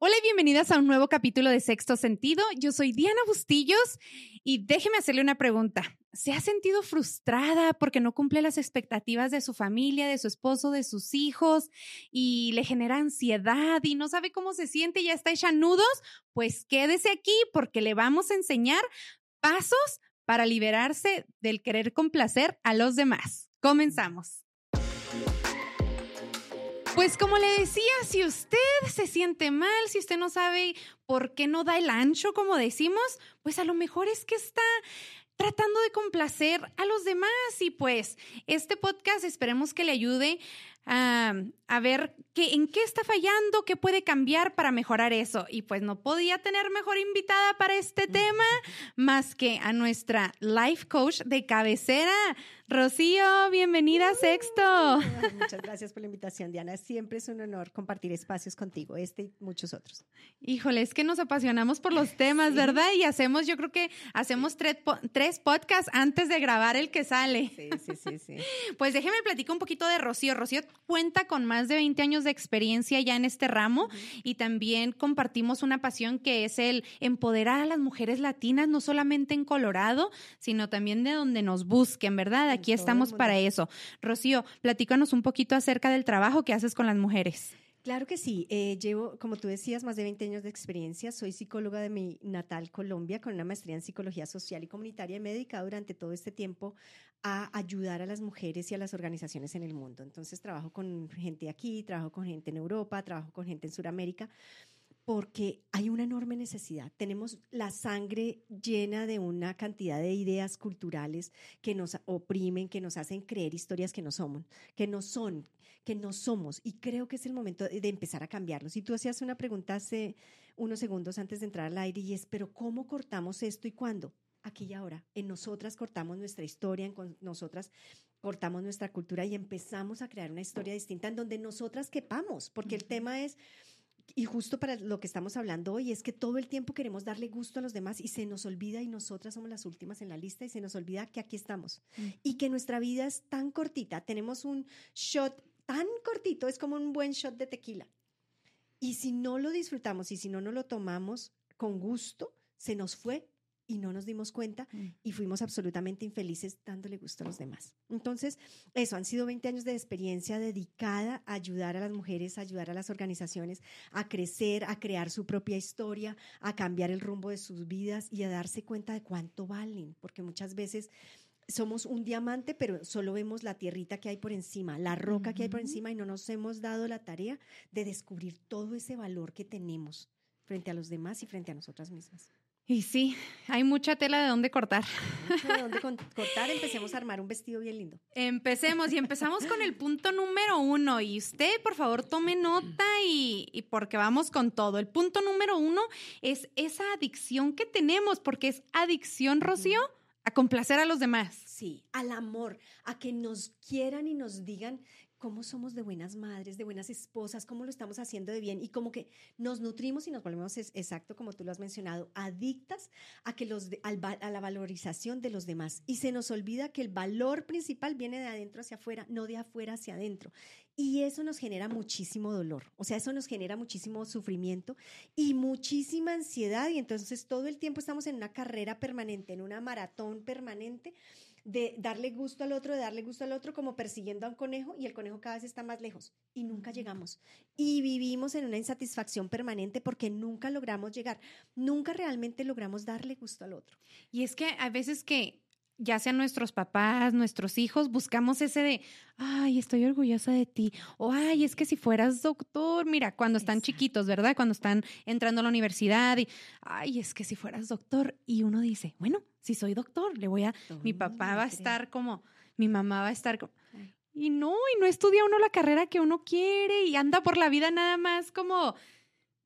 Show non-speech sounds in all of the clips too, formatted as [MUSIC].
Hola y bienvenidas a un nuevo capítulo de Sexto Sentido. Yo soy Diana Bustillos y déjeme hacerle una pregunta. ¿Se ha sentido frustrada porque no cumple las expectativas de su familia, de su esposo, de sus hijos y le genera ansiedad y no sabe cómo se siente y ya está hecha nudos? Pues quédese aquí porque le vamos a enseñar pasos para liberarse del querer complacer a los demás. Comenzamos. Pues como le decía, si usted se siente mal, si usted no sabe por qué no da el ancho, como decimos, pues a lo mejor es que está tratando de complacer a los demás. Y pues este podcast esperemos que le ayude a, a ver qué, en qué está fallando, qué puede cambiar para mejorar eso. Y pues no podía tener mejor invitada para este tema más que a nuestra life coach de cabecera, Rocío. Bienvenida a Sexto. Muchas gracias por la invitación, Diana. Siempre es un honor compartir espacios contigo, este y muchos otros. Híjole, es que nos apasionamos por los temas, ¿verdad? Y hacemos, yo creo que hacemos tres, tres podcasts antes de grabar el que sale. Sí, sí, sí, sí. [LAUGHS] Pues déjeme platicar un poquito de Rocío. Rocío cuenta con más de 20 años de experiencia ya en este ramo y también compartimos una pasión que es el empoderar a las mujeres latinas, no solamente en Colorado, sino también de donde nos busquen, ¿verdad? Aquí estamos para eso. Rocío, platícanos un poquito acerca del trabajo que haces con las mujeres. Claro que sí. Eh, llevo, como tú decías, más de 20 años de experiencia. Soy psicóloga de mi natal Colombia con una maestría en psicología social y comunitaria y me he dedicado durante todo este tiempo a ayudar a las mujeres y a las organizaciones en el mundo. Entonces trabajo con gente aquí, trabajo con gente en Europa, trabajo con gente en Sudamérica porque hay una enorme necesidad. Tenemos la sangre llena de una cantidad de ideas culturales que nos oprimen, que nos hacen creer historias que no somos, que no son, que no somos. Y creo que es el momento de empezar a cambiarlo. Si tú hacías una pregunta hace unos segundos antes de entrar al aire y es, pero ¿cómo cortamos esto y cuándo? Aquí y ahora. En nosotras cortamos nuestra historia, en nosotras cortamos nuestra cultura y empezamos a crear una historia distinta en donde nosotras quepamos, porque el tema es y justo para lo que estamos hablando hoy es que todo el tiempo queremos darle gusto a los demás y se nos olvida y nosotras somos las últimas en la lista y se nos olvida que aquí estamos mm. y que nuestra vida es tan cortita, tenemos un shot tan cortito, es como un buen shot de tequila. Y si no lo disfrutamos y si no nos lo tomamos con gusto, se nos fue y no nos dimos cuenta mm. y fuimos absolutamente infelices dándole gusto a los demás. Entonces, eso, han sido 20 años de experiencia dedicada a ayudar a las mujeres, a ayudar a las organizaciones a crecer, a crear su propia historia, a cambiar el rumbo de sus vidas y a darse cuenta de cuánto valen, porque muchas veces somos un diamante, pero solo vemos la tierrita que hay por encima, la roca que hay por encima y no nos hemos dado la tarea de descubrir todo ese valor que tenemos frente a los demás y frente a nosotras mismas. Y sí, hay mucha tela de dónde cortar. Mucho de dónde [LAUGHS] cortar, empecemos a armar un vestido bien lindo. Empecemos y empezamos con el punto número uno. Y usted, por favor, tome nota y, y, porque vamos con todo. El punto número uno es esa adicción que tenemos, porque es adicción, Rocío, a complacer a los demás. Sí, al amor, a que nos quieran y nos digan cómo somos de buenas madres, de buenas esposas, cómo lo estamos haciendo de bien y como que nos nutrimos y nos volvemos, exacto como tú lo has mencionado, adictas a, que los a la valorización de los demás. Y se nos olvida que el valor principal viene de adentro hacia afuera, no de afuera hacia adentro. Y eso nos genera muchísimo dolor, o sea, eso nos genera muchísimo sufrimiento y muchísima ansiedad y entonces todo el tiempo estamos en una carrera permanente, en una maratón permanente de darle gusto al otro, de darle gusto al otro, como persiguiendo a un conejo y el conejo cada vez está más lejos y nunca llegamos. Y vivimos en una insatisfacción permanente porque nunca logramos llegar, nunca realmente logramos darle gusto al otro. Y es que a veces que ya sean nuestros papás, nuestros hijos, buscamos ese de, ay, estoy orgullosa de ti, o ay, es que si fueras doctor, mira, cuando están chiquitos, ¿verdad? Cuando están entrando a la universidad y, ay, es que si fueras doctor, y uno dice, bueno, si soy doctor, le voy a, mi papá va a estar como, mi mamá va a estar como, y no, y no estudia uno la carrera que uno quiere y anda por la vida nada más como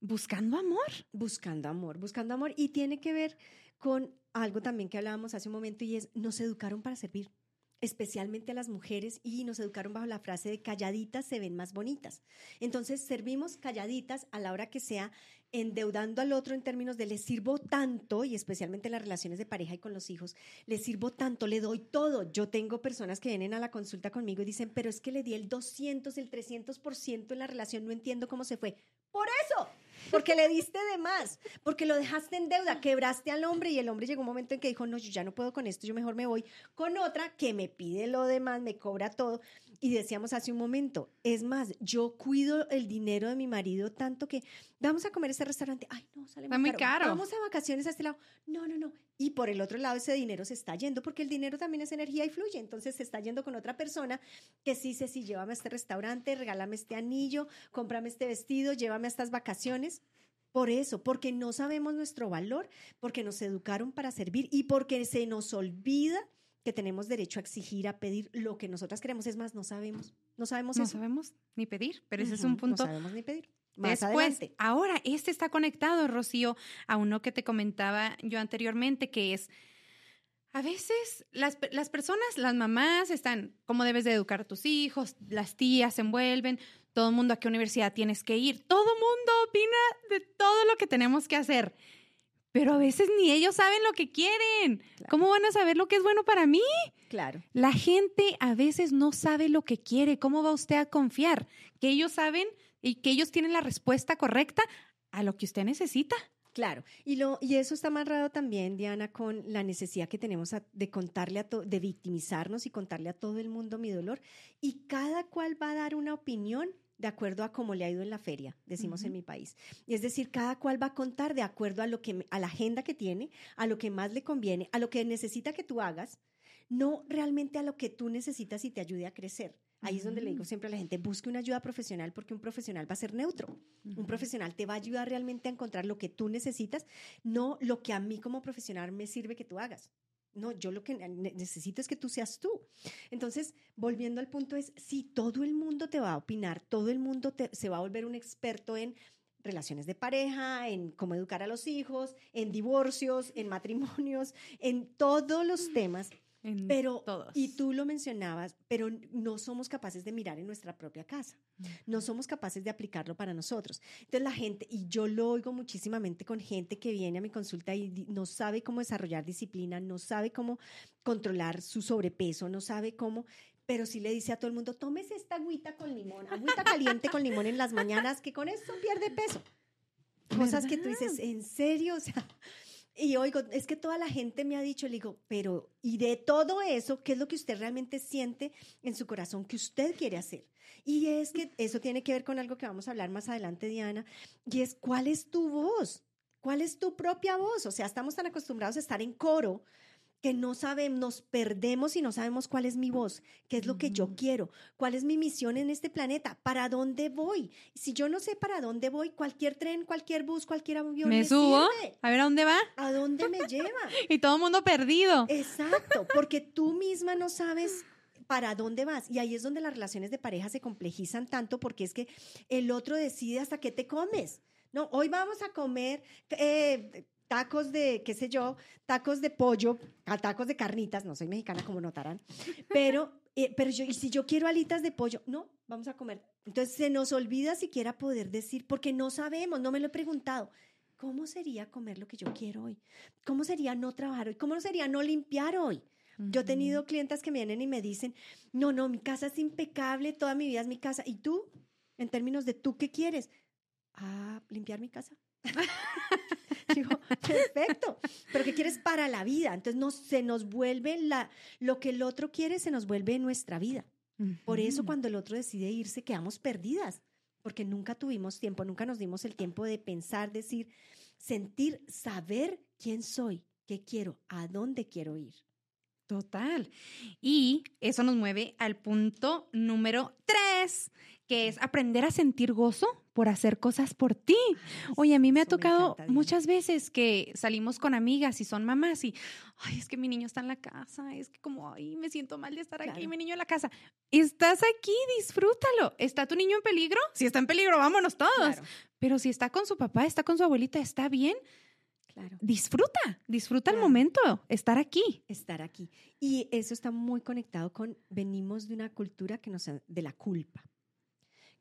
buscando amor. Buscando amor, buscando amor, y tiene que ver con algo también que hablábamos hace un momento y es, nos educaron para servir, especialmente a las mujeres, y nos educaron bajo la frase de calladitas se ven más bonitas. Entonces, servimos calladitas a la hora que sea, endeudando al otro en términos de le sirvo tanto, y especialmente en las relaciones de pareja y con los hijos, le sirvo tanto, le doy todo. Yo tengo personas que vienen a la consulta conmigo y dicen, pero es que le di el 200, el 300% en la relación, no entiendo cómo se fue. Por eso, porque le diste de más, porque lo dejaste en deuda, quebraste al hombre y el hombre llegó un momento en que dijo, no, yo ya no puedo con esto, yo mejor me voy con otra que me pide lo demás, me cobra todo. Y decíamos hace un momento, es más, yo cuido el dinero de mi marido tanto que vamos a comer este restaurante, ay, no, sale muy, muy caro. Vamos a vacaciones a este lado, no, no, no. Y por el otro lado ese dinero se está yendo, porque el dinero también es energía y fluye, entonces se está yendo con otra persona que sí dice, sí, llévame a este restaurante, regálame este anillo, cómprame este vestido, llévame a estas vacaciones. Por eso, porque no sabemos nuestro valor, porque nos educaron para servir y porque se nos olvida que tenemos derecho a exigir, a pedir lo que nosotras queremos. Es más, no sabemos. No sabemos No eso. sabemos ni pedir, pero ese es un punto. No sabemos ni pedir. Más Después, adelante. ahora, este está conectado, Rocío, a uno que te comentaba yo anteriormente, que es, a veces las, las personas, las mamás están, ¿cómo debes de educar a tus hijos? Las tías se envuelven, todo el mundo a qué universidad tienes que ir, todo el mundo opina de todo lo que tenemos que hacer. Pero a veces ni ellos saben lo que quieren. Claro. ¿Cómo van a saber lo que es bueno para mí? Claro. La gente a veces no sabe lo que quiere. ¿Cómo va usted a confiar? Que ellos saben y que ellos tienen la respuesta correcta a lo que usted necesita. Claro, y, lo, y eso está amarrado también, Diana, con la necesidad que tenemos a- de contarle a to- de victimizarnos y contarle a todo el mundo mi dolor. Y cada cual va a dar una opinión de acuerdo a cómo le ha ido en la feria, decimos en mi país. Y es decir, cada cual va a contar de acuerdo a lo que a la agenda que tiene, a lo que más le conviene, a lo que necesita que tú hagas, no realmente a lo que tú necesitas y te ayude a crecer. Ahí es donde le digo Ujú. siempre a la gente, busque una ayuda profesional porque un profesional va a ser neutro. Un profesional te va a ayudar realmente a encontrar lo que tú necesitas, no lo que a mí como profesional me sirve que tú hagas. No, yo lo que ne- necesito es que tú seas tú. Entonces, volviendo al punto es, si todo el mundo te va a opinar, todo el mundo te- se va a volver un experto en relaciones de pareja, en cómo educar a los hijos, en divorcios, en matrimonios, en todos los temas, En pero, todos. y tú lo mencionabas, pero no somos capaces de mirar en nuestra propia casa no somos capaces de aplicarlo para nosotros. Entonces la gente, y yo lo oigo muchísimamente con gente que viene a mi consulta y no sabe cómo desarrollar disciplina, no sabe cómo controlar su sobrepeso, no sabe cómo, pero sí le dice a todo el mundo, tómese esta agüita con limón, agüita caliente con limón en las mañanas, que con eso pierde peso. Cosas que tú dices, ¿en serio? O sea, y oigo, es que toda la gente me ha dicho, le digo, pero, y de todo eso, ¿qué es lo que usted realmente siente en su corazón que usted quiere hacer? Y es que eso tiene que ver con algo que vamos a hablar más adelante, Diana, y es cuál es tu voz, cuál es tu propia voz. O sea, estamos tan acostumbrados a estar en coro que no sabemos, nos perdemos y no sabemos cuál es mi voz, qué es lo que yo Ujú. quiero, cuál es mi misión en este planeta, para dónde voy. Si yo no sé para dónde voy, cualquier tren, cualquier bus, cualquier avión Me subo, sirve. a ver a dónde va. ¿A dónde me [LAUGHS] lleva? Y todo el mundo perdido. Exacto, [LAUGHS] porque tú misma no sabes para dónde vas. Y ahí es donde las relaciones de pareja se complejizan tanto porque es que el otro decide hasta qué te comes. No, hoy vamos a comer eh, tacos de, qué sé yo, tacos de pollo, tacos de carnitas, no soy mexicana como notarán, pero, eh, pero yo, y si yo quiero alitas de pollo, no, vamos a comer. Entonces se nos olvida siquiera poder decir, porque no sabemos, no me lo he preguntado. ¿Cómo sería comer lo que yo quiero hoy? ¿Cómo sería no trabajar hoy? ¿Cómo sería no limpiar hoy? Yo he tenido clientas que me vienen y me dicen, no, no, mi casa es impecable, toda mi vida es mi casa. ¿Y tú? En términos de tú, ¿qué quieres? Ah, limpiar mi casa. [LAUGHS] [LAUGHS] Digo, perfecto. Pero ¿qué quieres para la vida? Entonces nos, se nos vuelve la, lo que el otro quiere, se nos vuelve nuestra vida. Por eso cuando el otro decide irse, quedamos perdidas, porque nunca tuvimos tiempo, nunca nos dimos el tiempo de pensar, decir, sentir, saber quién soy, qué quiero, a dónde quiero ir. Total. Y eso nos mueve al punto número tres, que es aprender a sentir gozo por hacer cosas por ti. Oye, a mí me ha Eso tocado muchas veces que salimos con amigas y son mamás y, ay, es que mi niño está en la casa, es que como, ay, me siento mal de estar aquí, mi niño en la casa. Estás aquí, disfrútalo. ¿Está tu niño en peligro? Si está en peligro, vámonos todos. Claro, Pero si está con su papá, está con su abuelita, está bien, claro. disfruta, disfruta el momento, estar aquí. Estar aquí. Y eso está muy conectado con, venimos de una cultura que nos, de la culpa,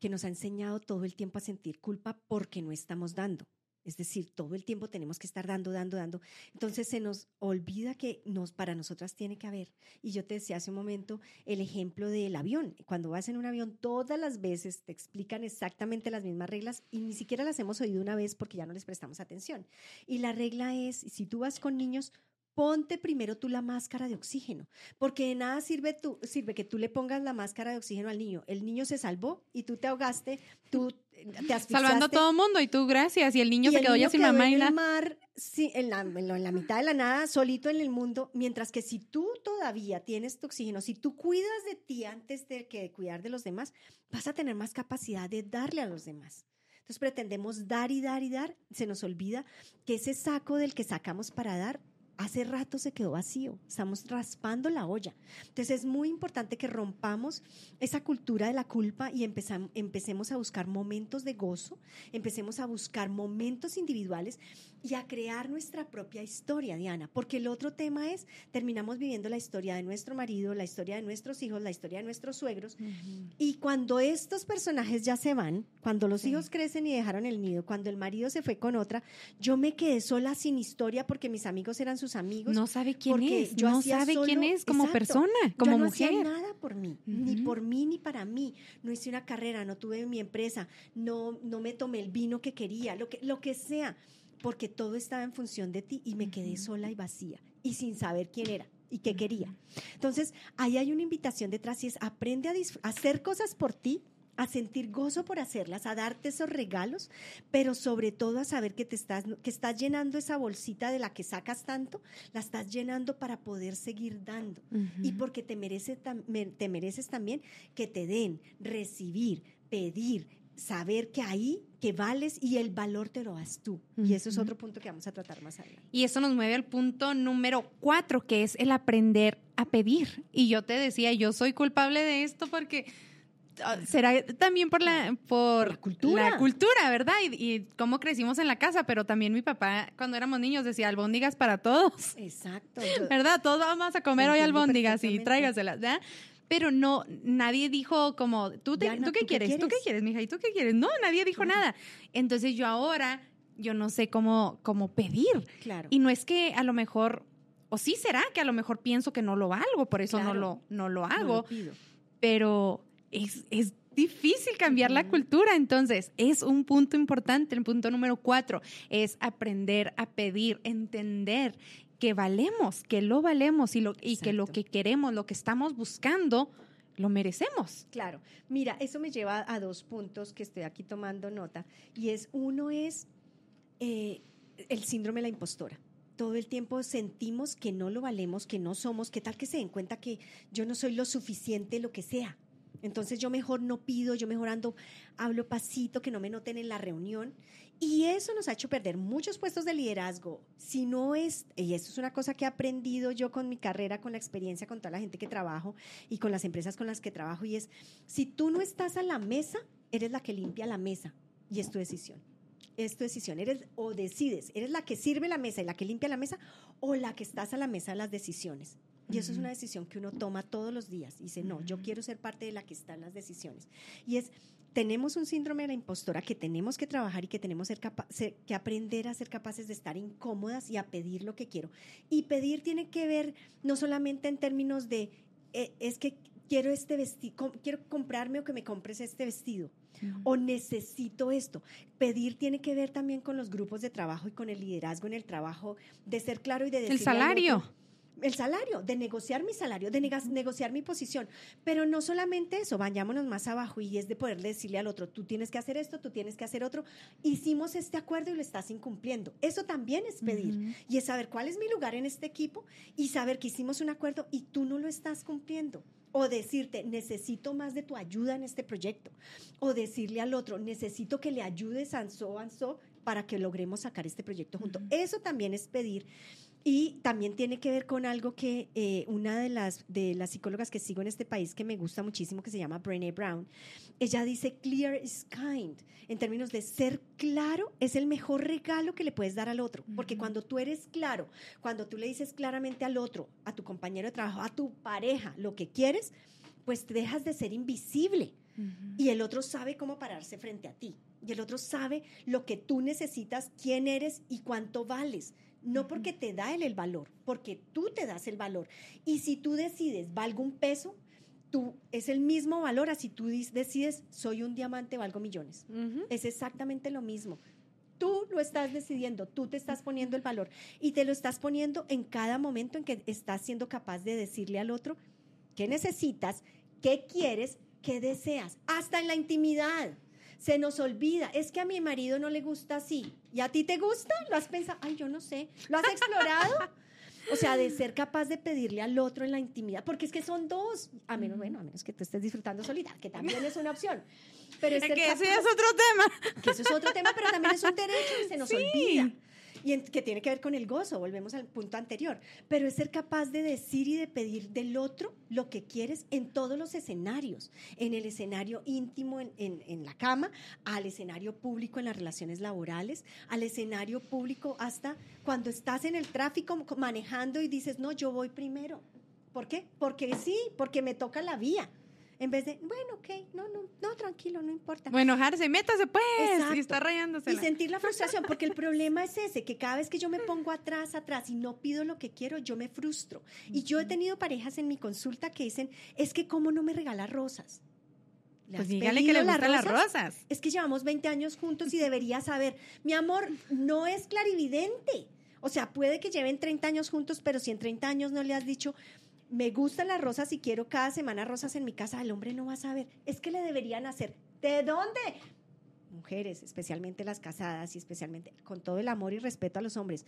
que nos ha enseñado todo el tiempo a sentir culpa porque no estamos dando. Es decir, todo el tiempo tenemos que estar dando, dando, dando. Entonces se nos olvida que nos, para nosotras tiene que haber. Y yo te decía hace un momento el ejemplo del avión. Cuando vas en un avión, todas las veces te explican exactamente las mismas reglas y ni siquiera las hemos oído una vez porque ya no les prestamos atención. Y la regla es, si tú vas con niños, ponte primero tú la máscara de oxígeno, porque de nada sirve, tú, sirve que tú le pongas la máscara de oxígeno al niño. El niño se salvó y tú te ahogaste, tú te asfixiaste. Salvando a todo el mundo y tú gracias. Y el niño se quedó ya sin mamá en y el mar, sí, en, la, en la mitad de la nada, solito en el mundo, mientras que si tú todavía tienes tu oxígeno, si tú cuidas de ti antes de que de cuidar de los demás, vas a tener más capacidad de darle a los demás. Entonces pretendemos dar y dar y dar, se nos olvida que ese saco del que sacamos para dar hace rato se quedó vacío, estamos raspando la olla. Entonces es muy importante que rompamos esa cultura de la culpa y empecemos a buscar momentos de gozo, empecemos a buscar momentos individuales y a crear nuestra propia historia, Diana, porque el otro tema es, terminamos viviendo la historia de nuestro marido, la historia de nuestros hijos, la historia de nuestros suegros, y cuando estos personajes ya se van, cuando los hijos crecen y dejaron el nido, cuando el marido se fue con otra, yo me quedé sola sin historia porque mis amigos eran sus amigos. No sabe quién es, no sabe quién es como persona, como yo no mujer. Hacía nada por mí, ni por mí ni para mí. No hice una carrera, no tuve mi empresa, no, no me tomé el vino que quería, lo que, lo que sea porque todo estaba en función de ti y me quedé sola y vacía y sin saber quién era y qué quería. Entonces, ahí hay una invitación detrás y es aprende a, hacer cosas por ti, a sentir gozo por hacerlas, a darte esos regalos, pero sobre todo a saber que te estás que estás llenando esa bolsita de la que sacas tanto, la estás llenando para poder seguir dando y porque te merece te mereces también que te den, recibir, pedir, saber que ahí, que vales y el valor te lo das tú. Y eso es otro punto que vamos a tratar más adelante. Y eso nos mueve al punto número cuatro, que es el aprender a pedir. Y yo te decía, yo soy culpable de esto porque será también por la por la cultura, la cultura ¿verdad? Y, y, cómo crecimos en la casa, pero también mi papá cuando éramos niños decía albóndigas para todos. Exacto. [LAUGHS] ¿Verdad? Todos vamos a comer hoy albóndigas y tráigaselas, ¿verdad? pero no, nadie dijo como, ¿tú, te, ¿tú, qué, quieres? ¿Tú qué quieres, mija? ¿Y tú qué quieres? No, nadie dijo nada. Entonces yo ahora, yo no sé cómo, cómo pedir. Claro. Y no es que a lo mejor, o sí será que a lo mejor pienso que no lo valgo, por eso no, lo, no lo hago. pero es, es difícil cambiar la cultura. Entonces, es un punto importante. El punto número cuatro es aprender a pedir, entender que valemos, que lo valemos y, lo, y que lo que queremos, lo que estamos buscando, lo merecemos. Claro. Mira, eso me lleva a dos puntos que estoy aquí tomando nota. Y es, uno es eh, el síndrome de la impostora todo el tiempo sentimos que no lo valemos, que no somos, que tal que se den cuenta que yo no soy lo suficiente, lo que sea. Entonces yo mejor no pido, yo mejor ando, hablo pasito, que no me noten en la reunión. Y eso nos ha hecho perder muchos puestos de liderazgo. Si no es, y eso es una cosa que he aprendido yo con mi carrera, con la experiencia, con toda la gente que trabajo y con las empresas con las que trabajo, y es, si tú no estás a la mesa, eres la que limpia la mesa y es tu decisión. Es tu decisión. Eres o decides, eres la que sirve la mesa y la que limpia la mesa o la que estás a la mesa de las decisiones. Y eso es una decisión que uno toma todos los días. Y dice, no, yo quiero ser parte de la que están las decisiones. Y es, tenemos un síndrome de la impostora que tenemos que trabajar y que tenemos que aprender a ser capaces de estar incómodas y a pedir lo que quiero. Y pedir tiene que ver no solamente en términos de, eh, es que quiero este vestido, quiero comprarme o que me compres este vestido. O necesito esto. Pedir tiene que ver también con los grupos de trabajo y con el liderazgo en el trabajo, de ser claro y de decir. El salario el salario, de negociar mi salario, de negociar mi posición. Pero no solamente eso, vayámonos más abajo y es de poder decirle al otro, tú tienes que hacer esto, tú tienes que hacer otro. Hicimos este acuerdo y lo estás incumpliendo. Eso también es pedir y es saber cuál es mi lugar en este equipo y saber que hicimos un acuerdo y tú no lo estás cumpliendo. O decirte, necesito más de tu ayuda en este proyecto. O decirle al otro, necesito que le ayudes a so, so para que logremos sacar este proyecto junto. Eso también es pedir. Y también tiene que ver con algo que eh, una de las, de las psicólogas que sigo en este país que me gusta muchísimo, que se llama Brené Brown, ella dice, clear is kind, en términos de ser claro es el mejor regalo que le puedes dar al otro, porque cuando tú eres claro, cuando tú le dices claramente al otro, a tu compañero de trabajo, a tu pareja, lo que quieres, pues te dejas de ser invisible y el otro sabe cómo pararse frente a ti. Y el otro sabe lo que tú necesitas, quién eres y cuánto vales. No porque te da él el valor, porque tú te das el valor. Y si tú decides, valgo un peso, tú es el mismo valor a si tú decides, soy un diamante, valgo millones. Es exactamente lo mismo. Tú lo estás decidiendo, tú te estás poniendo el valor y te lo estás poniendo en cada momento en que estás siendo capaz de decirle al otro qué necesitas, qué quieres, qué deseas, hasta en la intimidad. Se nos olvida, es que a mi marido no le gusta así. ¿Y a ti te gusta? ¿Lo has pensado? Ay, yo no sé. ¿Lo has explorado? O sea, de ser capaz de pedirle al otro en la intimidad, porque es que son dos, a menos, bueno, a menos que tú estés disfrutando solita, que también es una opción. Pero es que ese es otro tema. Que eso es otro tema, pero también es un derecho y se nos olvida y que tiene que ver con el gozo, volvemos al punto anterior, pero es ser capaz de decir y de pedir del otro lo que quieres en todos los escenarios, en el escenario íntimo en, en, la cama, al escenario público en las relaciones laborales, al escenario público hasta cuando estás en el tráfico manejando y dices, no, yo voy primero. ¿Por qué? Porque sí, porque me toca la vía en vez de, bueno, ok, no, no, no, tranquilo, no importa. Bueno, enojarse, métase pues, y está rayándose. Y sentir la frustración, porque el problema es ese, que cada vez que yo me pongo atrás, atrás y no pido lo que quiero, yo me frustro. Y yo he tenido parejas en mi consulta que dicen, es que cómo no me regala rosas. Pues dígale que le gustan las rosas? Es que llevamos 20 años juntos y debería saber, mi amor, no es clarividente. O sea, puede que lleven 30 años juntos, pero si en 30 años no le has dicho, me gustan las rosas y quiero cada semana rosas en mi casa, el hombre no va a saber. Es que le deberían hacer. ¿De dónde? Mujeres, especialmente las casadas y especialmente con todo el amor y respeto a los hombres.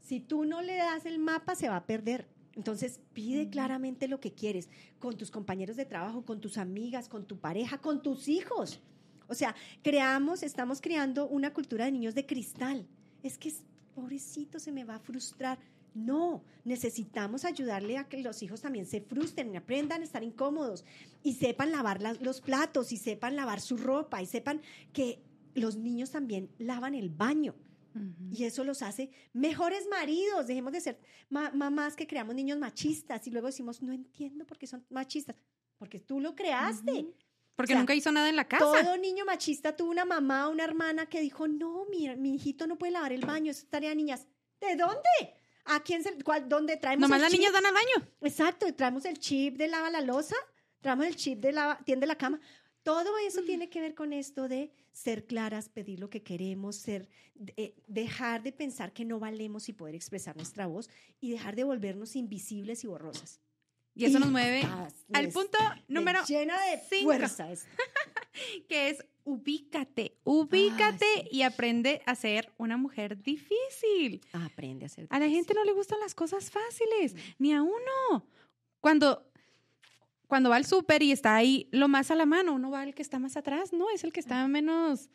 Si tú no le das el mapa, se va a perder. Entonces pide claramente lo que quieres con tus compañeros de trabajo, con tus amigas, con tu pareja, con tus hijos. O sea, creamos, estamos creando una cultura de niños de cristal. Es que, pobrecito, se me va a frustrar. No, necesitamos ayudarle a que los hijos también se frustren, y aprendan a estar incómodos y sepan lavar los platos y sepan lavar su ropa y sepan que los niños también lavan el baño. Y eso los hace mejores maridos. Dejemos de ser mamás que creamos niños machistas y luego decimos, no entiendo por qué son machistas. Porque tú lo creaste. Porque nunca hizo nada en la casa. Todo niño machista tuvo una mamá, una hermana que dijo, no, mi, mi hijito no puede lavar el baño, es tarea de niñas. ¿De dónde? ¿A quién se, cuál, dónde traemos Nomás las niñas van al baño. Exacto, traemos el chip de lava la losa, traemos el chip de lava, tiende la cama. Todo eso tiene que ver con esto de ser claras, pedir lo que queremos, ser, eh, dejar de pensar que no valemos y poder expresar nuestra voz y dejar de volvernos invisibles y borrosas. Y eso nos mueve al punto número llena de fuerza. [LAUGHS] que es ubícate, ubícate y aprende a ser una mujer difícil. Aprende a ser A la gente no le gustan las cosas fáciles, mm. ni a uno. Cuando cuando va al súper y está ahí lo más a la mano, uno va al que está más atrás, no, es el que está menos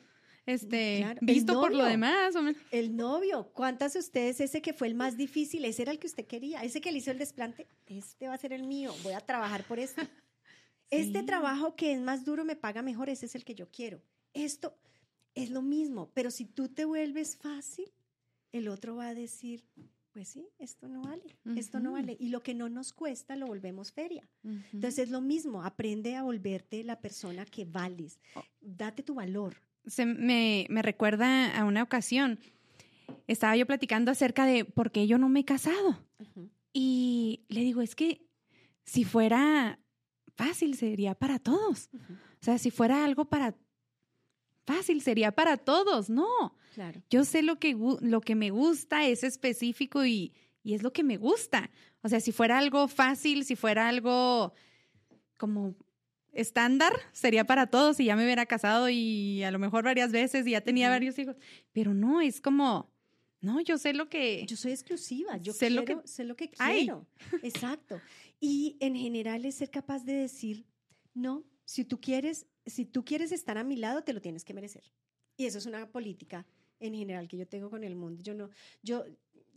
este, visto por lo demás. El novio, ¿cuántas de ustedes ese que fue el más difícil, ese era el que usted quería, ese que le hizo el desplante, este va a ser el mío, voy a trabajar por esto. Este trabajo que es más duro me paga mejor, ese es el que yo quiero. Esto es lo mismo, pero si tú te vuelves fácil, el otro va a decir, pues sí, esto no vale, esto no vale. Y lo que no nos cuesta lo volvemos feria. Entonces es lo mismo, aprende a volverte la persona que vales, date tu valor. Se me, me recuerda a una ocasión, estaba yo platicando acerca de por qué yo no me he casado. Y le digo, es que si fuera fácil sería para todos. O sea, si fuera algo para fácil sería para todos, no. Claro. Yo sé lo que, lo que me gusta, es específico y, y es lo que me gusta. O sea, si fuera algo fácil, si fuera algo como estándar, sería para todos y ya me hubiera casado y a lo mejor varias veces y ya tenía varios hijos. Pero no, es como, no, yo sé lo que... Yo soy exclusiva, yo sé, lo, que, sé lo que quiero. Exacto. Y en general es ser capaz de decir, no, si tú quieres, si tú quieres estar a mi lado, te lo tienes que merecer. Y eso es una política en general que yo tengo con el mundo. Yo no, yo,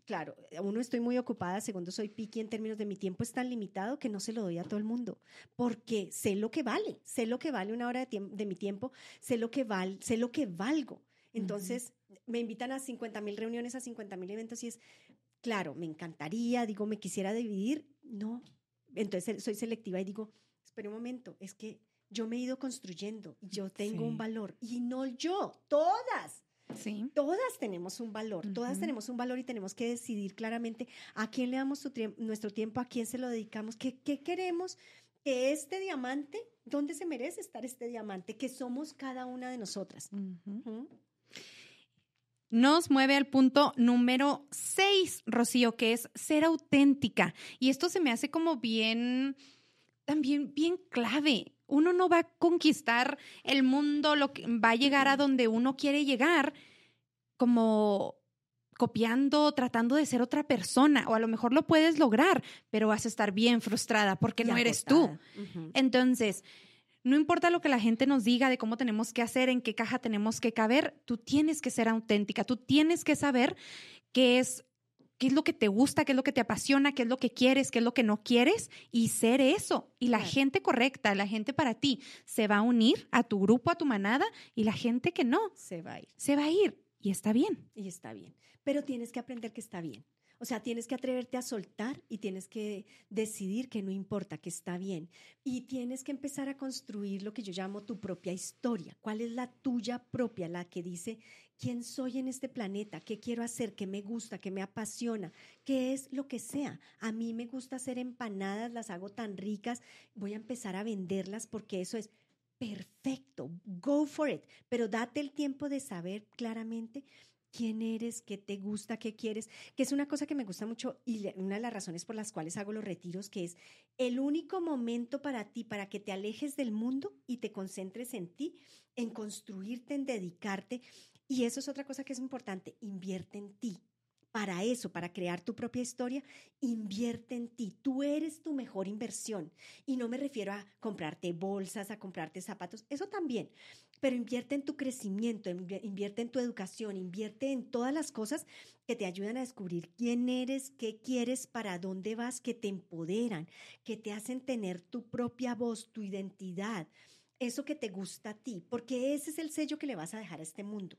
claro, uno estoy muy ocupada, segundo soy piqui en términos de mi tiempo es tan limitado que no se lo doy a todo el mundo, porque sé lo que vale, sé lo que vale una hora de, de mi tiempo, sé lo que val, sé lo que valgo. Entonces, me invitan a 50 mil reuniones, a 50 mil eventos y es, claro, me encantaría, digo, me quisiera dividir, no, entonces soy selectiva y digo, espera un momento, es que yo me he ido construyendo, yo tengo un valor y no yo, todas. Sí. Todas tenemos un valor, todas tenemos un valor y tenemos que decidir claramente a quién le damos nuestro tiempo, a quién se lo dedicamos, qué, qué queremos que este diamante, ¿dónde se merece estar este diamante? Que somos cada una de nosotras. Nos mueve al punto número seis, Rocío, que es ser auténtica. Y esto se me hace como bien, también bien clave. Uno no va a conquistar el mundo, lo que, va a llegar a donde uno quiere llegar como copiando, tratando de ser otra persona, o a lo mejor lo puedes lograr, pero vas a estar bien frustrada porque no eres tú. Entonces, no importa lo que la gente nos diga de cómo tenemos que hacer, en qué caja tenemos que caber, tú tienes que ser auténtica, tú tienes que saber qué es qué es lo que te gusta, qué es lo que te apasiona, qué es lo que quieres, qué es lo que no quieres y ser eso. Y la Claro. gente correcta, la gente para ti, se va a unir a tu grupo, a tu manada y la gente que no, Se va a ir. se va a ir y está bien. Y está bien. Pero tienes que aprender que está bien. O sea, tienes que atreverte a soltar y tienes que decidir que no importa, que está bien. Y tienes que empezar a construir lo que yo llamo tu propia historia. ¿Cuál es la tuya propia? La que dice, ¿quién soy en este planeta? ¿Qué quiero hacer? ¿Qué me gusta? ¿Qué me apasiona? ¿Qué es lo que sea? A mí me gusta hacer empanadas, las hago tan ricas, voy a empezar a venderlas porque eso es perfecto. Go for it. Pero date el tiempo de saber claramente quién eres, qué te gusta, qué quieres, que es una cosa que me gusta mucho y una de las razones por las cuales hago los retiros, que es el único momento para ti, para que te alejes del mundo y te concentres en ti, en construirte, en dedicarte. Y eso es otra cosa que es importante, invierte en ti. Para eso, para crear tu propia historia, invierte en ti. Tú eres tu mejor inversión. Y no me refiero a comprarte bolsas, a comprarte zapatos, eso también pero invierte en tu crecimiento, invi- invierte en tu educación, invierte en todas las cosas que te ayudan a descubrir quién eres, qué quieres, para dónde vas, que te empoderan, que te hacen tener tu propia voz, tu identidad, eso que te gusta a ti, porque ese es el sello que le vas a dejar a este mundo.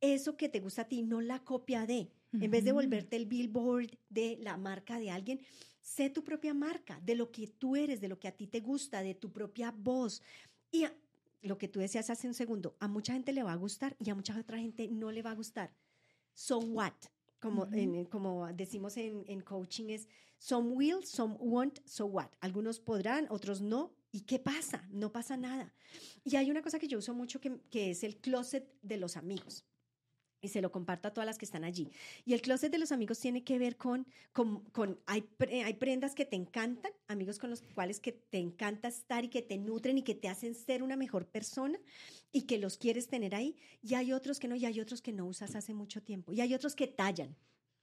Eso que te gusta a ti, no la copia de. En vez de volverte el billboard de la marca de alguien, sé tu propia marca, de lo que tú eres, de lo que a ti te gusta, de tu propia voz. Y lo que tú decías hace un segundo, a mucha gente le va a gustar y a mucha otra gente no le va a gustar. So what? Como, en- como decimos en, en coaching es, some will, some won't, so what? Algunos podrán, otros no. ¿Y qué pasa? No pasa nada. Y hay una cosa que yo uso mucho que, que es el closet de los amigos. Y se lo comparto a todas las que están allí. Y el closet de los amigos tiene que ver con, con, con- hay, hay prendas que te encantan, amigos con los cuales que te encanta estar y que te nutren y que te hacen ser una mejor persona y que los quieres tener ahí. Y hay otros que no, y hay otros que no usas hace mucho tiempo. Y hay otros que tallan.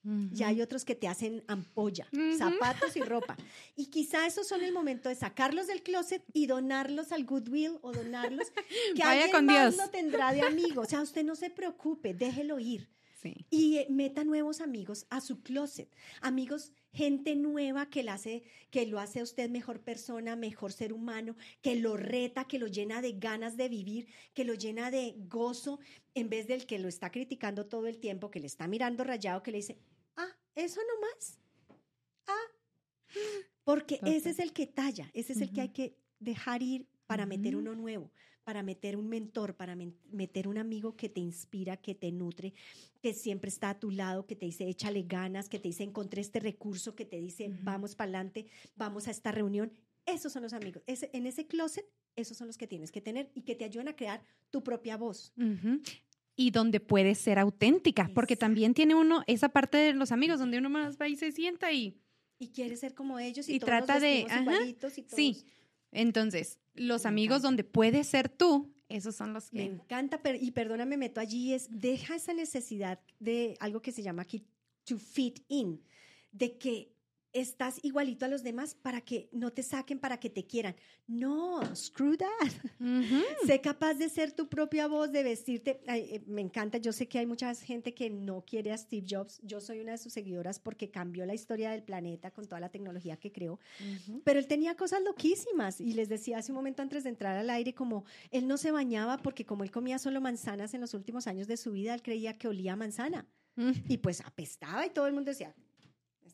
Y hay otros que te hacen ampolla, zapatos y [LAUGHS] ropa. Y quizá esos son el momento de sacarlos del closet y donarlos al Goodwill o donarlos [LAUGHS] que Vaya alguien con más Dios. lo tendrá de amigo. O sea, usted no se preocupe, déjelo ir. Sí. Y eh, meta nuevos amigos a su closet. Amigos, gente nueva que, la hace, que lo hace a usted mejor persona, mejor ser humano, que lo reta, que lo llena de ganas de vivir, que lo llena de gozo, en vez del que lo está criticando todo el tiempo, que le está mirando rayado, que le dice, eso nomás. Ah. Porque ese es el que talla, ese es el que hay que dejar ir para meter uno nuevo, para meter un mentor, para meter un amigo que te inspira, que te nutre, que siempre está a tu lado, que te dice échale ganas, que te dice encontré este recurso, que te dice vamos para adelante, vamos a esta reunión. Esos son los amigos. Ese- en ese closet, esos son los que tienes que tener y que te ayudan a crear tu propia voz. Y donde puedes ser auténtica, porque también tiene uno esa parte de los amigos donde uno más va y se sienta y Y quieres ser como ellos y, Y todos nos trata de- ajá, igualitos y sí. entonces los Me amigos encanta. donde puedes ser tú, esos son los Me que encanta, per- y perdóname, meto allí, es deja esa necesidad de algo que se llama aquí to fit in, de que estás igualito a los demás para que no te saquen, para que te quieran. No, screw that. Sé capaz de ser tu propia voz, de vestirte. Ay, eh, me encanta, yo sé que hay mucha gente que no quiere a Steve Jobs. Yo soy una de sus seguidoras porque cambió la historia del planeta con toda la tecnología que creó. Pero él tenía cosas loquísimas y les decía hace un momento antes de entrar al aire como él no se bañaba porque como él comía solo manzanas en los últimos años de su vida, él creía que olía a manzana y pues apestaba y todo el mundo decía,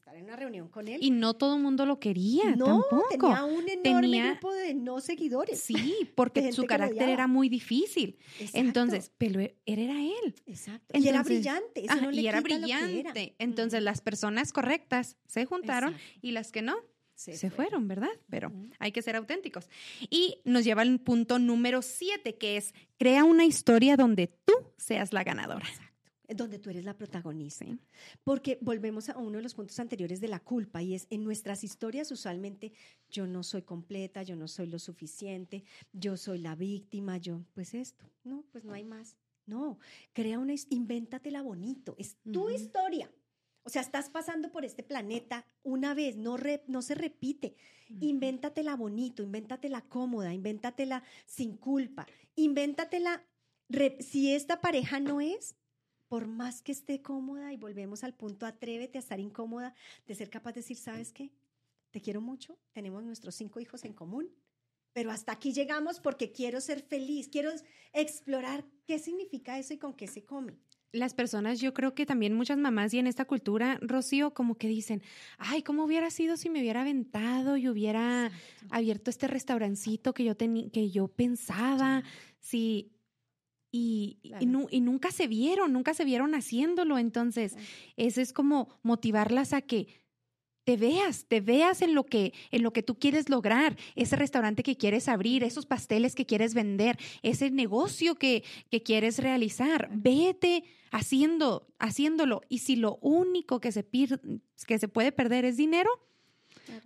estar en una reunión con él. Y no todo el mundo lo quería no, tampoco. tenía un enorme Tenía- grupo de no seguidores. Sí, porque [LAUGHS] su carácter era muy difícil. Exacto, Entonces, pero él era él. exacto. y era entonces- brillante. Eso Ajá, no le y era brillante. Entonces, las personas correctas se juntaron Exacto. y las que no Se se, fueron. fueron, ¿verdad? Pero hay que ser auténticos. Y nos lleva al punto número siete, que es crea una historia donde tú seas la ganadora. Donde tú eres la protagonista. Porque volvemos a uno de los puntos anteriores de la culpa y es en nuestras historias usualmente yo no soy completa, yo no soy lo suficiente, yo soy la víctima, yo pues esto, no, pues no hay más. No, crea una, invéntatela bonito, es tu historia. O sea, estás pasando por este planeta una vez, no, re- no se repite. Invéntatela bonito, invéntatela cómoda, invéntatela sin culpa, invéntatela, re- si esta pareja no es, por más que esté cómoda, y volvemos al punto, atrévete a estar incómoda, de ser capaz de decir, ¿sabes qué? Te quiero mucho, tenemos nuestros cinco hijos en común, pero hasta aquí llegamos porque quiero ser feliz, quiero explorar qué significa eso y con qué se come. Las personas, yo creo que también muchas mamás y en esta cultura, Rocío, como que dicen, ay, ¿cómo hubiera sido si me hubiera aventado y hubiera abierto este restaurancito que yo, que yo pensaba? Sí. Y, y Claro. nu- y nunca se vieron, nunca se vieron haciéndolo. Entonces, Claro. eso es como motivarlas a que te veas, te veas en lo que en lo que tú quieres lograr, ese restaurante que quieres abrir, esos pasteles que quieres vender, ese negocio que, que quieres realizar. Vete haciendo, haciéndolo. Y si lo único que se, que se puede perder es dinero,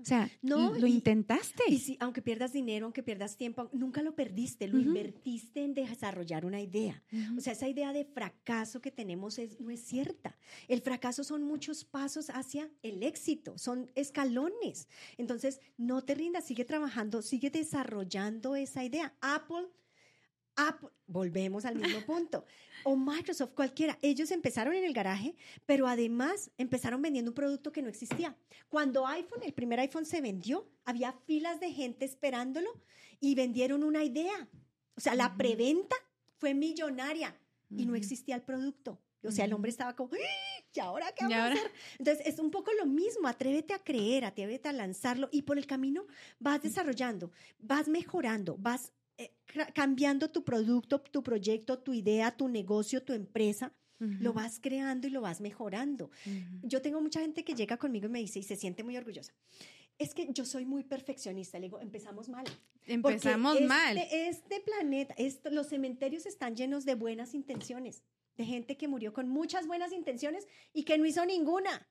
o sea, No, lo y- intentaste. Y si, aunque pierdas dinero, aunque pierdas tiempo, nunca lo perdiste, lo invertiste en desarrollar una idea. Ujú. O sea, esa idea de fracaso que tenemos es, no es cierta. El fracaso son muchos pasos hacia el éxito, son escalones. Entonces, no te rindas, sigue trabajando, sigue desarrollando esa idea. Apple, Apple, volvemos al mismo punto. O Microsoft, cualquiera. Ellos empezaron en el garaje, pero además empezaron vendiendo un producto que no existía. Cuando iPhone, el primer iPhone se vendió, había filas de gente esperándolo y vendieron una idea. O sea, la preventa fue millonaria y no existía el producto. O sea, el hombre estaba como, "¡Ah! ¿y ahora qué ¿Y vamos a ahora? hacer? Entonces, es un poco lo mismo, atrévete a creer, atrévete a lanzarlo y por el camino vas desarrollando, vas mejorando, vas eh, ca- cambiando tu producto, tu proyecto, tu idea, tu negocio, tu empresa, lo vas creando y lo vas mejorando. Yo tengo mucha gente que llega conmigo y me dice y se siente muy orgullosa. Es que yo soy muy perfeccionista. Le digo, empezamos mal. Empezamos este- mal. Este planeta, esto- los cementerios están llenos de buenas intenciones, de gente que murió con muchas buenas intenciones y que no hizo ninguna.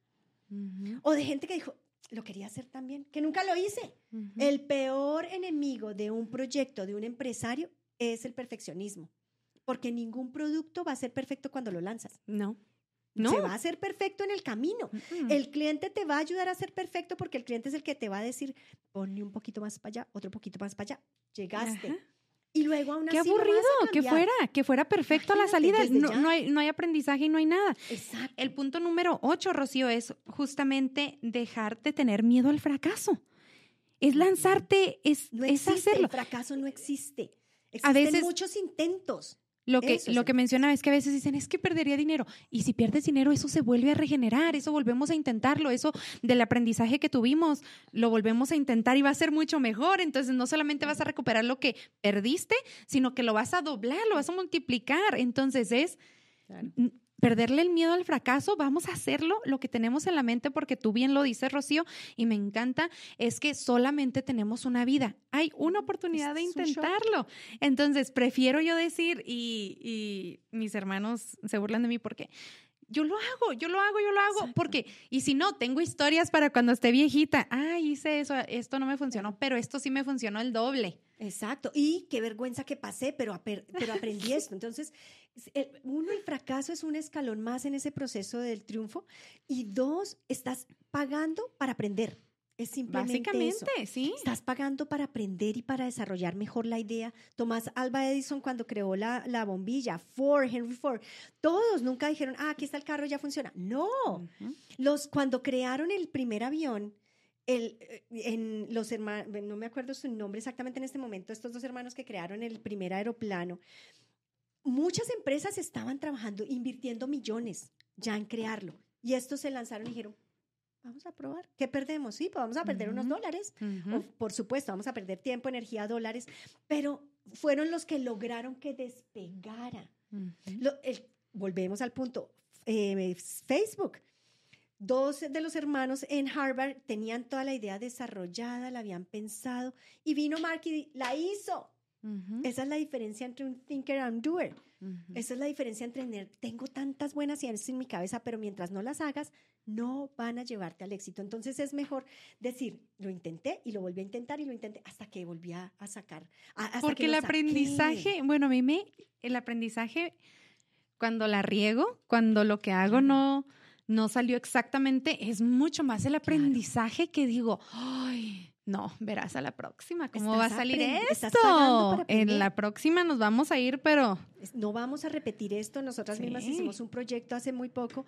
O de gente que dijo, lo quería hacer también, que nunca lo hice. El peor enemigo de un proyecto, de un empresario, es el perfeccionismo. Porque ningún producto va a ser perfecto cuando lo lanzas. No. No. Se va a hacer perfecto en el camino. El cliente te va a ayudar a ser perfecto porque el cliente es el que te va a decir, ponle un poquito más para allá, otro poquito más para allá. Llegaste. Ajá. Y luego aún Qué así lo vas a aburrido, que fuera, que fuera perfecto a la salida. No, hay, no hay aprendizaje y no hay nada. Exacto. El punto número ocho, Rocío, es justamente dejar de tener miedo al fracaso. Es lanzarte, es, No es existe, hacerlo. el fracaso no existe. Existen veces- muchos intentos. Lo que, Eso lo que mencionaba es que a veces dicen, es que perdería dinero. Y si pierdes dinero, eso se vuelve a regenerar, eso volvemos a intentarlo, eso del aprendizaje que tuvimos, lo volvemos a intentar y va a ser mucho mejor. Entonces, no solamente vas a recuperar lo que perdiste, sino que lo vas a doblar, lo vas a multiplicar. Entonces, es perderle el miedo al fracaso, vamos a hacerlo, lo que tenemos en la mente, porque tú bien lo dices, Rocío, y me encanta, es que solamente tenemos una vida. Hay una oportunidad de intentarlo. Entonces, prefiero yo decir, y, y mis hermanos se burlan de mí porque yo lo hago, yo lo hago, yo lo hago, Exacto. porque, y si no, tengo historias para cuando esté viejita, ah, hice eso, esto no me funcionó, pero esto sí me funcionó el doble. Exacto. Y qué vergüenza que pasé, pero, pero aprendí [LAUGHS] esto. Entonces, el- uno, el fracaso es un escalón más en ese proceso del triunfo. Y dos, estás pagando para aprender. Es simplemente eso. Básicamente, ¿sí? Estás pagando para aprender y para desarrollar mejor la idea. Tomás Alba Edison cuando creó la, la bombilla, Ford, Henry Ford, todos nunca dijeron, ah, aquí está el carro, ya funciona. No, los, cuando crearon el primer avión, el, eh, en los hermanos, no me acuerdo su nombre exactamente en este momento, estos dos hermanos que crearon el primer aeroplano, muchas empresas estaban trabajando, invirtiendo millones ya en crearlo. Y estos se lanzaron y dijeron, vamos a probar. ¿Qué perdemos? Sí, pues vamos a perder unos dólares. O, por supuesto, vamos a perder tiempo, energía, dólares, pero fueron los que lograron que despegara. Ujú. Lo- el- volvemos al punto, eh, Facebook. Dos de los hermanos en Harvard tenían toda la idea desarrollada, la habían pensado, y vino Mark y la hizo. Esa es la diferencia entre un thinker and un doer. Esa es la diferencia entre tener, tengo tantas buenas ideas en mi cabeza, pero mientras no las hagas, no van a llevarte al éxito. Entonces es mejor decir, lo intenté y lo volví a intentar y lo intenté hasta que volví a, a sacar. a- hasta Porque que el aprendizaje, bueno, a mí me, el aprendizaje, cuando la riego, cuando lo que hago no, no salió exactamente, es mucho más el aprendizaje que digo, ay, no, verás a la próxima, ¿cómo va a salir esto? En la próxima nos vamos a ir, pero No vamos a repetir esto. Nosotras mismas hicimos un proyecto hace muy poco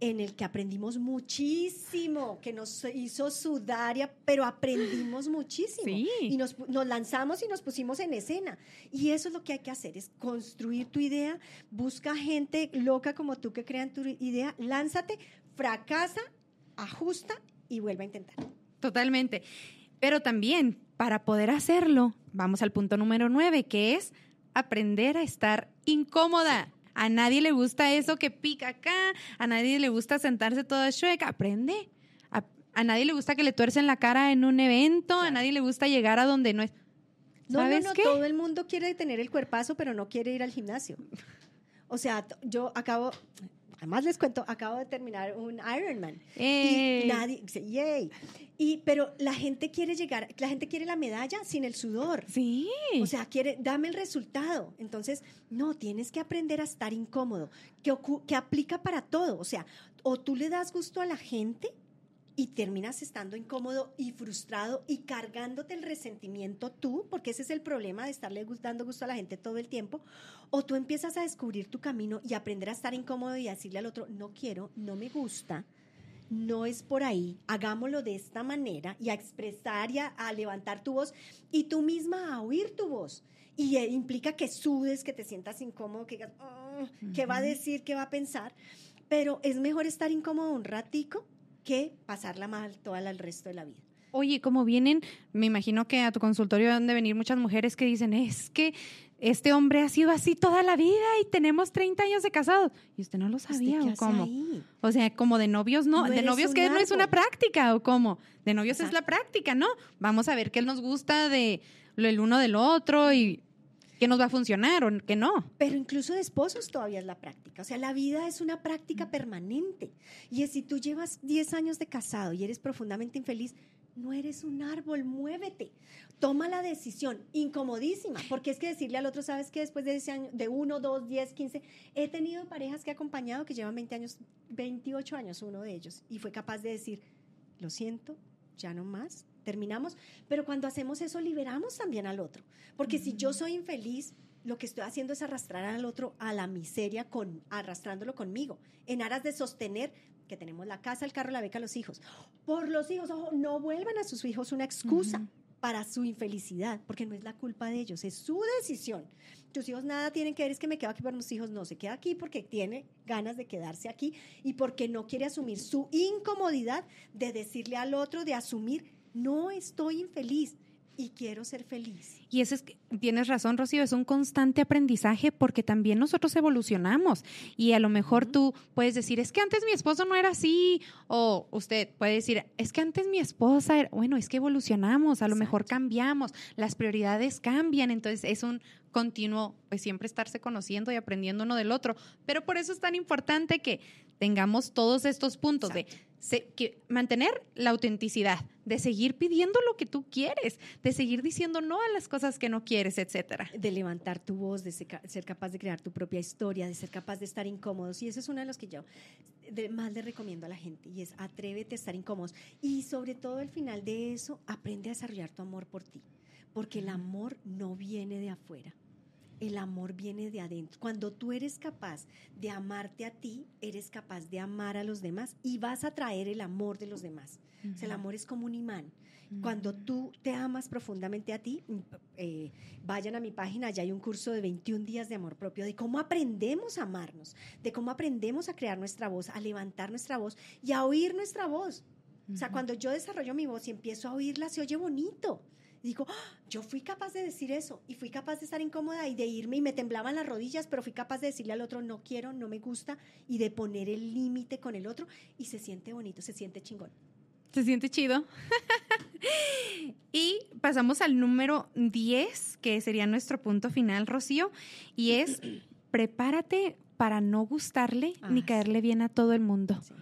en el que aprendimos muchísimo, que nos hizo sudar, pero aprendimos muchísimo. Sí. Y nos lanzamos y nos pusimos en escena. Y eso es lo que hay que hacer, es construir tu idea, busca gente loca como tú que crean tu idea, lánzate, fracasa, ajusta y vuelve a intentar. Totalmente. Pero también, para poder hacerlo, vamos al punto número nueve, que es aprender a estar incómoda. A nadie le gusta eso que pica acá, a nadie le gusta sentarse todo chueca. Aprende. A, a nadie le gusta que le tuercen la cara en un evento, a nadie le gusta llegar a donde no es. No, no, ¿Sabes no, qué? todo el mundo quiere tener el cuerpazo, pero no quiere ir al gimnasio. O sea, yo acabo, además les cuento, acabo de terminar un Ironman. Y nadie, dice, yay. Y, pero la gente quiere llegar, la gente quiere la medalla sin el sudor. sí. O sea, quiere, dame el resultado. Entonces, no, tienes que aprender a estar incómodo, que, que aplica para todo. O sea, o tú le das gusto a la gente y terminas estando incómodo y frustrado y cargándote el resentimiento tú, porque ese es el problema de estarle dando gusto a la gente todo el tiempo, o tú empiezas a descubrir tu camino y aprender a estar incómodo y a decirle al otro, no quiero, no me gusta, no es por ahí, hagámoslo de esta manera y a expresar y a, a levantar tu voz y tú misma a oír tu voz. Y eh, implica que sudes, que te sientas incómodo, que digas, "Ah, ¿qué va a decir, qué va a pensar? Pero es mejor estar incómodo un ratico que pasarla mal toda la- el resto de la vida. Oye, como vienen, me imagino que a tu consultorio han de venir muchas mujeres que dicen, es que este hombre ha sido así toda la vida y tenemos 30 años de casados. ¿Y usted no lo ¿Usted sabía o cómo? ahí? O sea, como de novios no, No de novios que no es una árbol. práctica o cómo. De novios es la práctica, ¿no? Vamos a ver qué nos gusta de lo el uno del otro y qué nos va a funcionar o qué no. Pero incluso de esposos todavía es la práctica. O sea, la vida es una práctica permanente. Y es si tú llevas 10 años de casado y eres profundamente infeliz, no eres un árbol, muévete. Toma la decisión, incomodísima, porque es que decirle al otro, sabes que después de ese año, de 1, 2, 10, 15, he tenido parejas que he acompañado que llevan 20 años, 28 años uno de ellos, y fue capaz de decir, lo siento, ya no más, terminamos. Pero cuando hacemos eso, liberamos también al otro. Porque si yo soy infeliz, lo que estoy haciendo es arrastrar al otro a la miseria, con, arrastrándolo conmigo, en aras de sostener que tenemos la casa, el carro, la beca, los hijos. Por los hijos, ojo, no vuelvan a sus hijos una excusa Ujú. para su infelicidad, porque no es la culpa de ellos, es su decisión. Tus hijos nada tienen que ver, es que me quedo aquí por mis hijos, no, se queda aquí porque tiene ganas de quedarse aquí y porque no quiere asumir su incomodidad de decirle al otro, de asumir, no estoy infeliz y quiero ser feliz. Y eso es que tienes razón, Rocío, es un constante aprendizaje porque también nosotros evolucionamos. Y a lo mejor tú puedes decir, es que antes mi esposo no era así o usted puede decir, es que antes mi esposa era, bueno, es que evolucionamos, a lo mejor cambiamos, las prioridades cambian, entonces es un continuo, pues siempre estarse conociendo y aprendiendo uno del otro, pero por eso es tan importante que tengamos todos estos puntos de se- que mantener la autenticidad, de seguir pidiendo lo que tú quieres, de seguir diciendo no a las cosas que no quieres, etcétera. de levantar tu voz, de ser, ca- ser capaz de crear tu propia historia, de ser capaz de estar incómodos. Y eso es uno de los que yo de- más le recomiendo a la gente, y es atrévete a estar incómodos. Y sobre todo al final de eso, aprende a desarrollar tu amor por ti, porque el amor no viene de afuera. El amor viene de adentro. Cuando tú eres capaz de amarte a ti, eres capaz de amar a los demás y vas a traer el amor de los demás. O sea, el amor es como un imán. Cuando tú te amas profundamente a ti, mm, eh, vayan a mi página, ya hay un curso de 21 días de amor propio, de cómo aprendemos a amarnos, de cómo aprendemos a crear nuestra voz, a levantar nuestra voz y a oír nuestra voz. O sea, cuando yo desarrollo mi voz y empiezo a oírla, se oye bonito. Digo, ¡Ah! yo fui capaz de decir eso y fui capaz de estar incómoda y de irme y me temblaban las rodillas, pero fui capaz de decirle al otro, no quiero, no me gusta y de poner el límite con el otro y se siente bonito, se siente chingón. Se siente chido. [LAUGHS] y pasamos al número 10, que sería nuestro punto final, Rocío, y es [CLEARS THROAT] prepárate para no gustarle ni Ah, caerle bien a todo el mundo. Sí.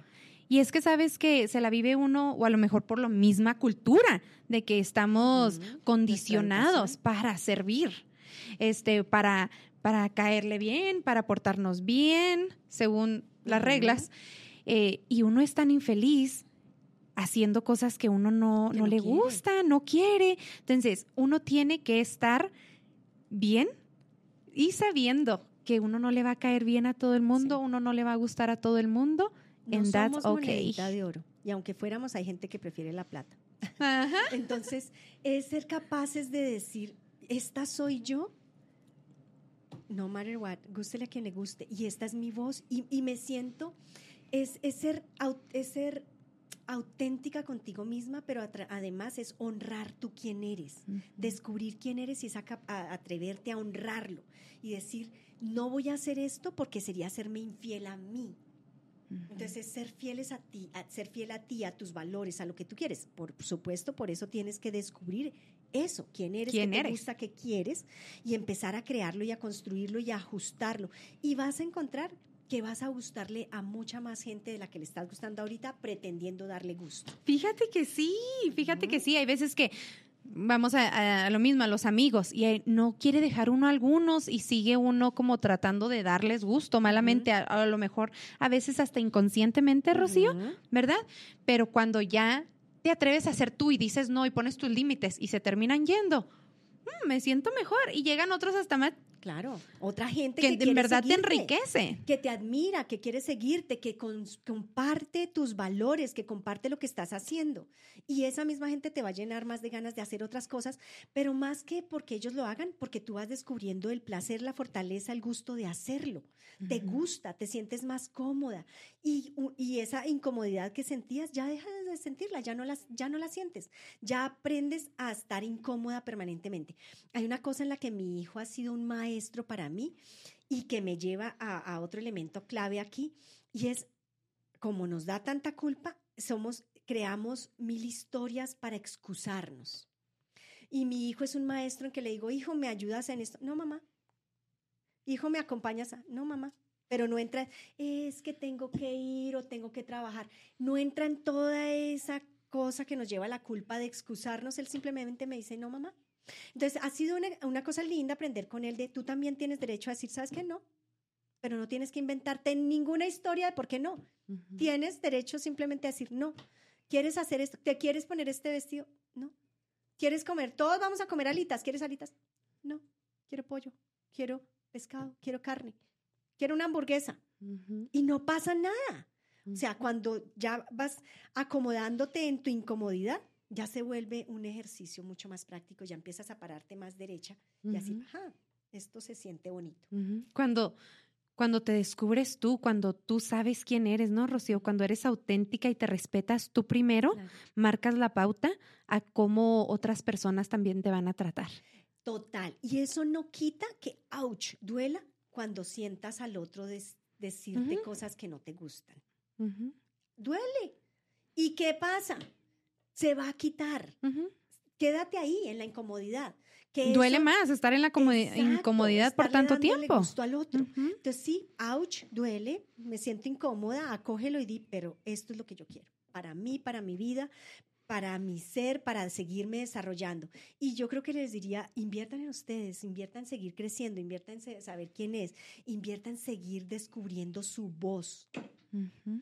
Y es que sabes que se la vive uno, o a lo mejor por la misma cultura, de que estamos condicionados para servir, este, para, para caerle bien, para portarnos bien, según las reglas. Eh, y uno es tan infeliz haciendo cosas que uno no, Que no no le quiere. gusta, no quiere. Entonces, uno tiene que estar bien y sabiendo que uno no le va a caer bien a todo el mundo, Sí. uno no le va a gustar a todo el mundo. No And that's somos okay. monedita de oro. Y aunque fuéramos, hay gente que prefiere la plata. Ajá. Entonces, es ser capaces de decir, esta soy yo, no matter what, gústele a quien le guste, y esta es mi voz, y, y me siento, es, es ser, es ser auténtica contigo misma, pero además es honrar tú quién eres, descubrir quién eres y esa cap- a- atreverte a honrarlo y decir, no voy a hacer esto porque sería hacerme infiel a mí. Entonces, es ser fieles a ti, a ser fiel a ti, a tus valores, a lo que tú quieres. Por supuesto, por eso tienes que descubrir eso, quién eres, ¿Quién qué te eres? gusta, qué quieres, y empezar a crearlo y a construirlo y a ajustarlo. Y vas a encontrar que vas a gustarle a mucha más gente de la que le estás gustando ahorita, pretendiendo darle gusto. Fíjate que sí, fíjate que sí. Hay veces que vamos a, a lo mismo, a los amigos, y no quiere dejar uno a algunos y sigue uno como tratando de darles gusto, malamente, a, a lo mejor a veces hasta inconscientemente, Rocío. ¿verdad? Pero cuando ya te atreves a ser tú y dices no y pones tus límites y se terminan yendo, mm, me siento mejor y llegan otros hasta más Claro, otra gente que, que, en verdad te enriquece. que te admira, que quiere seguirte, que comparte tus valores, que comparte lo que estás haciendo. Y esa misma gente te va a llenar más de ganas de hacer otras cosas, pero más que porque ellos lo hagan, porque tú vas descubriendo el placer, la fortaleza, el gusto de hacerlo. Te gusta, te sientes más cómoda y, y esa incomodidad que sentías ya dejas de sentirla, ya no, las, ya no la sientes, ya aprendes a estar incómoda permanentemente. Hay una cosa en la que mi hijo ha sido un maestro para mí y que me lleva a, otro elemento clave aquí y es como nos da tanta culpa, somos creamos mil historias para excusarnos. Y mi hijo es un maestro en que le digo, hijo, ¿me ayudas en esto? No, mamá. Hijo, ¿me acompañas? a-?" No, mamá. Pero no entra, es que tengo que ir o tengo que trabajar. No entra en toda esa cosa que nos lleva a la culpa de excusarnos. Él simplemente me dice, no, mamá. Entonces, ha sido una, una cosa linda aprender con él de tú también tienes derecho a decir, ¿sabes qué? No. Pero no tienes que inventarte ninguna historia de por qué no. Tienes derecho simplemente a decir no. ¿Quieres hacer esto? ¿Te quieres poner este vestido? No. ¿Quieres comer? Todos vamos a comer alitas. ¿Quieres alitas? No. Quiero pollo. Quiero pescado. Quiero carne. Quiero una hamburguesa. Y no pasa nada. O sea, cuando ya vas acomodándote en tu incomodidad, ya se vuelve un ejercicio mucho más práctico. Ya empiezas a pararte más derecha y así, ajá, esto se siente bonito. Cuando, cuando te descubres tú, cuando tú sabes quién eres, ¿no, Rocío? Cuando eres auténtica y te respetas tú primero, Claro. marcas la pauta a cómo otras personas también te van a tratar. Total. Y eso no quita que, ouch, duela cuando sientas al otro decirte cosas que no te gustan. Duele. ¿Y qué pasa? Se va a quitar. Quédate ahí en la incomodidad. Que Duele eso- más estar en la Exacto, incomodidad por tanto tiempo. gusto al otro. Entonces sí, ouch, duele, me siento incómoda, acógelo y di, pero esto es lo que yo quiero, para mí, para mi vida, para mi ser, para seguirme desarrollando. Y yo creo que les diría, inviertan en ustedes, inviertan en seguir creciendo, inviertan en saber quién es, inviertan en seguir descubriendo su voz. Ujú.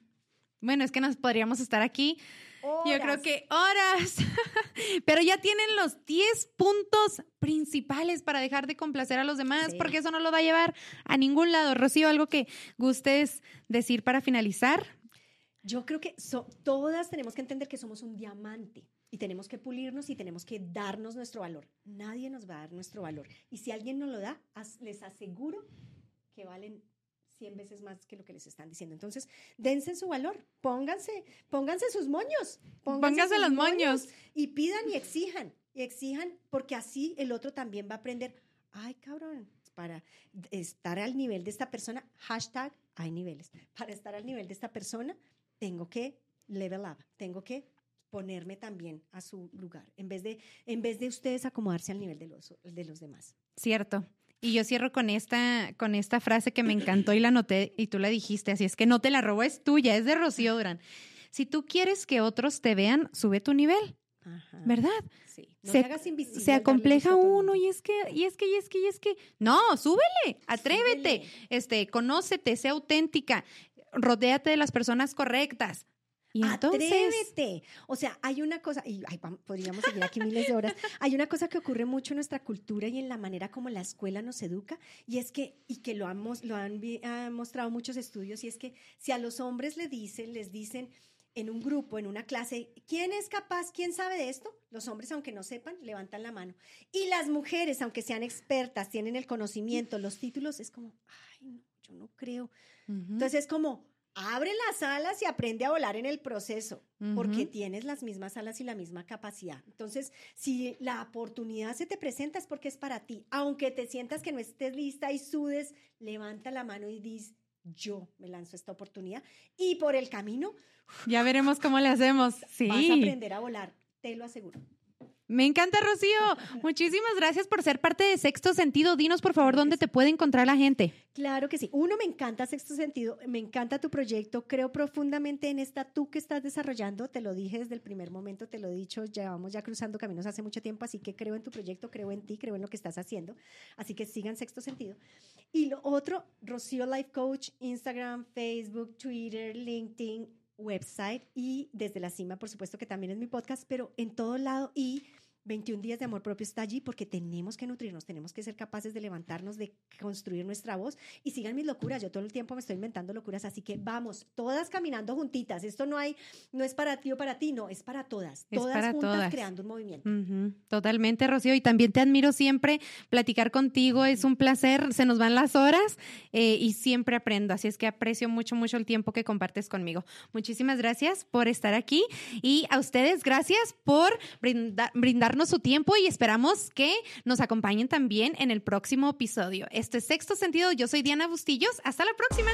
Bueno, es que nos podríamos estar aquí Yo creo que horas. [LAUGHS] Pero ya tienen los 10 puntos principales para dejar de complacer a los demás, Sí. porque eso no lo va a llevar a ningún lado. Rocío, algo que gustes decir para finalizar. Yo creo que so- todas tenemos que entender que somos un diamante y tenemos que pulirnos y tenemos que darnos nuestro valor. Nadie nos va a dar nuestro valor. Y si alguien nos lo da, as- les aseguro que valen 100 veces más que lo que les están diciendo. Entonces, dense su valor, pónganse, pónganse sus moños, pónganse, los moños. y pidan y exijan, y exijan porque así el otro también va a aprender, ay cabrón, para estar al nivel de esta persona, hashtag hay niveles, para estar al nivel de esta persona tengo que level up, tengo que ponerme también a su lugar, en vez de, en vez de ustedes acomodarse al nivel de los, de los demás. Cierto. Y yo cierro con esta, con esta frase que me encantó y la noté y tú la dijiste, así es que no te la robo, es tuya, es de Rocío Durán. Si tú quieres que otros te vean, sube tu nivel. ¿Verdad? Sí. No se, hagas invisible. Se acompleja uno y es que, y es que, y es que, y es que. No, súbele, atrévete, este, conócete, sé auténtica, rodéate de las personas correctas. Y Atrévete. O sea, hay una cosa, y podríamos seguir aquí miles de horas, [LAUGHS] hay una cosa que ocurre mucho en nuestra cultura y en la manera como la escuela nos educa, y es que, y que lo, han, lo han, mostrado muchos estudios, y es que si a los hombres le dicen, les dicen en un grupo, en una clase, ¿quién es capaz, quién sabe de esto? Los hombres, aunque no sepan, levantan la mano. Y las mujeres, aunque sean expertas, tienen el conocimiento, los títulos, es como, ay, no, yo no creo. Entonces es como, abre las alas y aprende a volar en el proceso, porque tienes las mismas alas y la misma capacidad. Entonces, si la oportunidad se te presenta es porque es para ti. Aunque te sientas que no estés lista y sudes, levanta la mano y dices, yo me lanzo esta oportunidad. Y por el camino... Ya veremos cómo le hacemos. Sí. Vas a aprender a volar, te lo aseguro. Me encanta, Rocío. [LAUGHS] Muchísimas gracias por ser parte de Sexto Sentido. Dinos, por favor, dónde te puede encontrar la gente. Claro que sí. Uno, me encanta Sexto Sentido, me encanta tu proyecto. Creo profundamente en esta tú que estás desarrollando. Te lo dije desde el primer momento, te lo he dicho. Llevamos ya cruzando caminos hace mucho tiempo, así que creo en tu proyecto, creo en ti, creo en lo que estás haciendo. Así que sigan Sexto Sentido. Y lo otro, Rocío Life Coach, Instagram, Facebook, Twitter, LinkedIn, website y desde la cima, por supuesto que también es mi podcast, pero en todo lado y 21 días de amor propio está allí porque tenemos que nutrirnos, tenemos que ser capaces de levantarnos, de construir nuestra voz y sigan mis locuras. Yo todo el tiempo me estoy inventando locuras, así que vamos, todas caminando juntitas. Esto no hay, no es para ti o para ti, no, es para todas, todas juntas creando un movimiento. Totalmente, Rocío, y también te admiro siempre. Platicar contigo es un placer, se nos van las horas eh, y siempre aprendo, así es que aprecio mucho, mucho el tiempo que compartes conmigo. Muchísimas gracias por estar aquí y a ustedes gracias por brindar, brindar su tiempo y esperamos que nos acompañen también en el próximo episodio. Este es Sexto Sentido. Yo soy Diana Bustillos. Hasta la próxima.